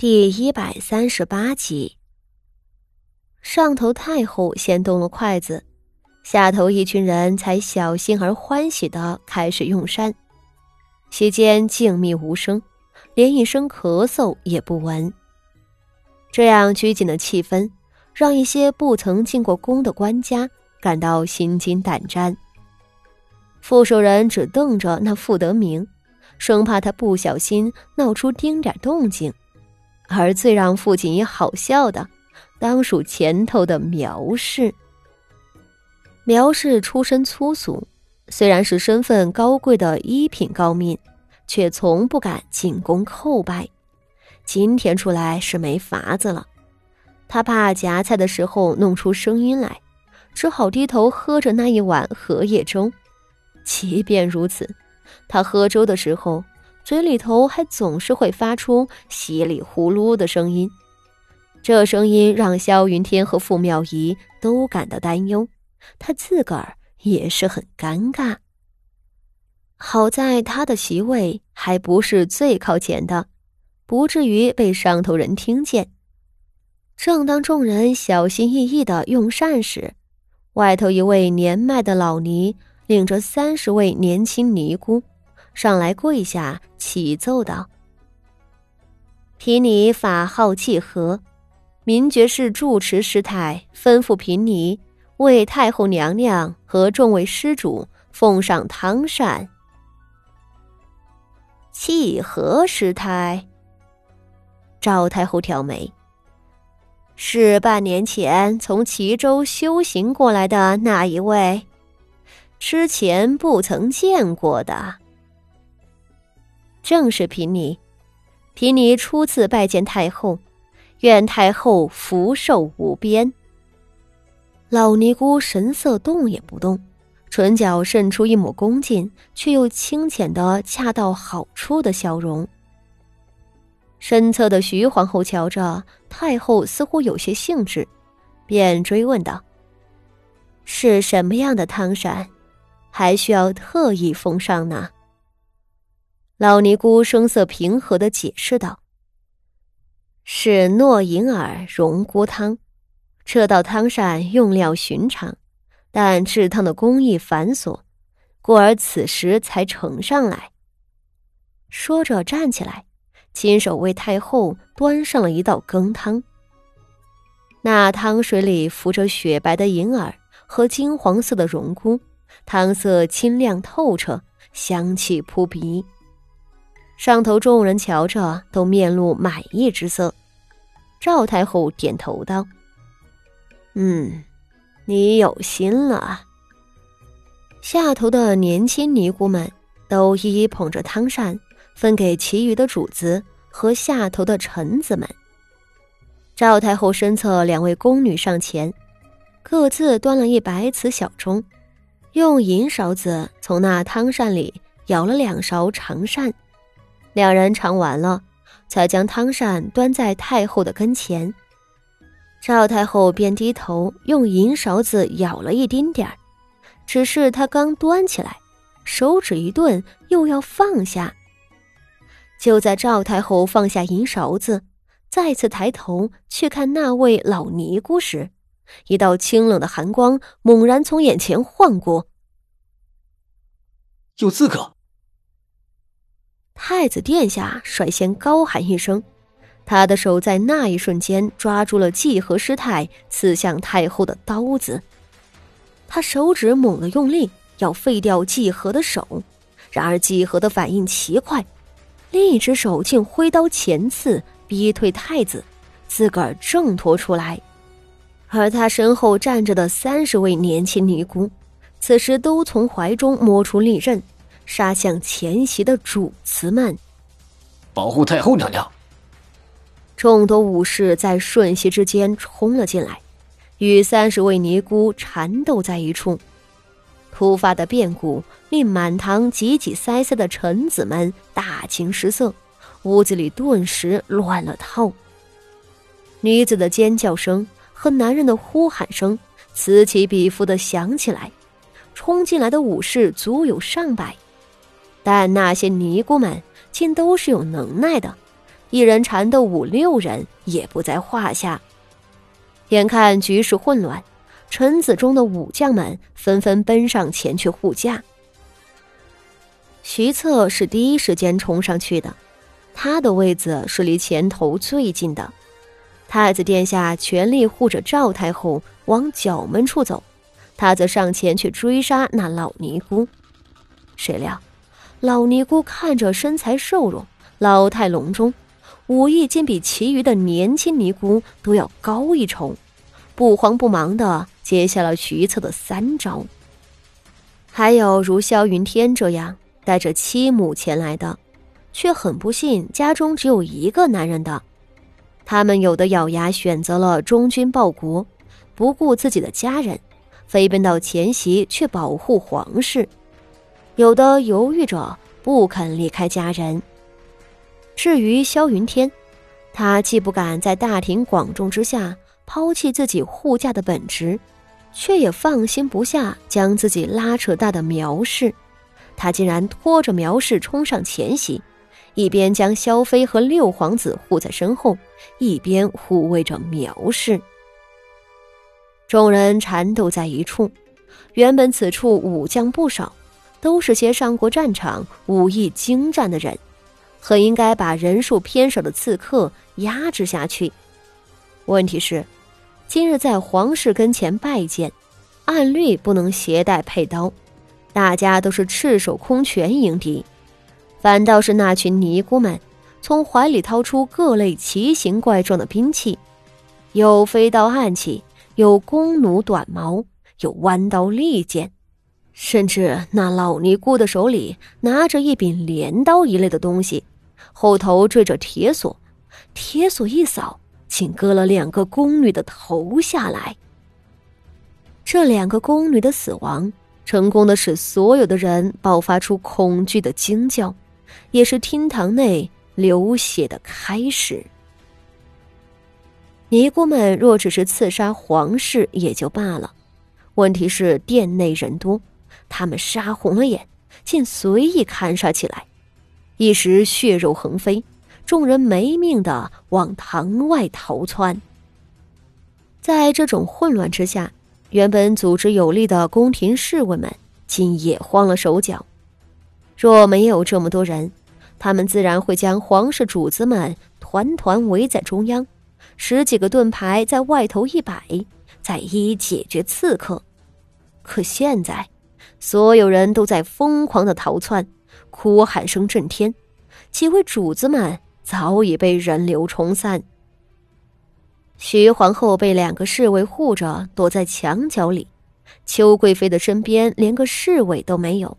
第一百三十八集，上头太后先动了筷子，下头一群人才小心而欢喜的开始用膳。席间静谧无声，连一声咳嗽也不闻。这样拘谨的气氛，让一些不曾进过宫的官家感到心惊胆战。傅守仁只瞪着那傅德明，生怕他不小心闹出丁点动静。而最让父亲也好笑的，当属前头的苗氏。苗氏出身粗俗，虽然是身份高贵的一品高民，却从不敢进宫叩拜。今天出来是没法子了，他怕夹菜的时候弄出声音来，只好低头喝着那一碗荷叶粥。即便如此，他喝粥的时候。嘴里头还总是会发出稀里呼噜的声音，这声音让萧云天和傅妙仪都感到担忧，他自个儿也是很尴尬。好在他的席位还不是最靠前的，不至于被上头人听见。正当众人小心翼翼的用膳时，外头一位年迈的老尼领着三十位年轻尼姑。上来跪下启奏道：“贫尼法号契和，民爵士住持师太吩咐贫尼为太后娘娘和众位施主奉上汤膳。”契和师太，赵太后挑眉：“是半年前从齐州修行过来的那一位，之前不曾见过的。”正是贫尼，贫尼初次拜见太后，愿太后福寿无边。老尼姑神色动也不动，唇角渗出一抹恭敬却又清浅的恰到好处的笑容。身侧的徐皇后瞧着太后似乎有些兴致，便追问道：“是什么样的汤膳，还需要特意奉上呢？”老尼姑声色平和的解释道：“是诺银耳荣菇汤，这道汤膳用料寻常，但制汤的工艺繁琐，故而此时才呈上来。”说着站起来，亲手为太后端上了一道羹汤。那汤水里浮着雪白的银耳和金黄色的荣菇，汤色清亮透彻，香气扑鼻。上头众人瞧着，都面露满意之色。赵太后点头道：“嗯，你有心了。”下头的年轻尼姑们都一一捧着汤膳，分给其余的主子和下头的臣子们。赵太后身侧两位宫女上前，各自端了一百瓷小盅，用银勺子从那汤膳里舀了两勺长膳。两人尝完了，才将汤膳端在太后的跟前。赵太后便低头用银勺子舀了一丁点儿，只是她刚端起来，手指一顿，又要放下。就在赵太后放下银勺子，再次抬头去看那位老尼姑时，一道清冷的寒光猛然从眼前晃过。有刺客！太子殿下率先高喊一声，他的手在那一瞬间抓住了季和师太刺向太后的刀子。他手指猛地用力，要废掉季和的手，然而季和的反应奇快，另一只手竟挥刀前刺，逼退太子，自个儿挣脱出来。而他身后站着的三十位年轻尼姑，此时都从怀中摸出利刃。杀向前席的主子们，保护太后娘娘。众多武士在瞬息之间冲了进来，与三十位尼姑缠斗在一处。突发的变故令满堂挤挤塞塞的臣子们大惊失色，屋子里顿时乱了套。女子的尖叫声和男人的呼喊声此起彼伏的响起来，冲进来的武士足有上百。但那些尼姑们竟都是有能耐的，一人缠斗五六人也不在话下。眼看局势混乱，臣子中的武将们纷纷奔上前去护驾。徐策是第一时间冲上去的，他的位子是离前头最近的。太子殿下全力护着赵太后往角门处走，他则上前去追杀那老尼姑。谁料，老尼姑看着身材瘦弱、老态龙钟，武艺竟比其余的年轻尼姑都要高一筹，不慌不忙的接下了徐策的三招。还有如萧云天这样带着妻母前来的，却很不幸家中只有一个男人的。他们有的咬牙选择了忠君报国，不顾自己的家人，飞奔到前夕去保护皇室；有的犹豫着不肯离开家人。至于萧云天，他既不敢在大庭广众之下抛弃自己护驾的本职，却也放心不下将自己拉扯大的苗氏，他竟然拖着苗氏冲上前夕。一边将萧妃和六皇子护在身后，一边护卫着苗氏。众人缠斗在一处，原本此处武将不少，都是些上过战场、武艺精湛的人，很应该把人数偏少的刺客压制下去。问题是，今日在皇室跟前拜见，按律不能携带佩刀，大家都是赤手空拳迎敌。反倒是那群尼姑们，从怀里掏出各类奇形怪状的兵器，有飞刀暗器，有弓弩短矛，有弯刀利剑，甚至那老尼姑的手里拿着一柄镰刀一类的东西，后头缀着铁锁，铁锁一扫，竟割了两个宫女的头下来。这两个宫女的死亡，成功的使所有的人爆发出恐惧的惊叫。也是厅堂内流血的开始。尼姑们若只是刺杀皇室也就罢了，问题是殿内人多，他们杀红了眼，竟随意砍杀起来，一时血肉横飞，众人没命的往堂外逃窜。在这种混乱之下，原本组织有力的宫廷侍卫们竟也慌了手脚。若没有这么多人，他们自然会将皇室主子们团团围在中央，十几个盾牌在外头一摆，再一一解决刺客。可现在，所有人都在疯狂的逃窜，哭喊声震天，几位主子们早已被人流冲散。徐皇后被两个侍卫护着，躲在墙角里，邱贵妃的身边连个侍卫都没有。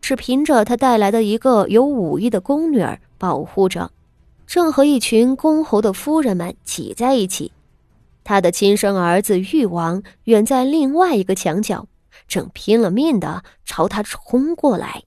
只凭着他带来的一个有武艺的宫女儿保护着，正和一群公侯的夫人们挤在一起。他的亲生儿子誉王远在另外一个墙角，正拼了命的朝他冲过来。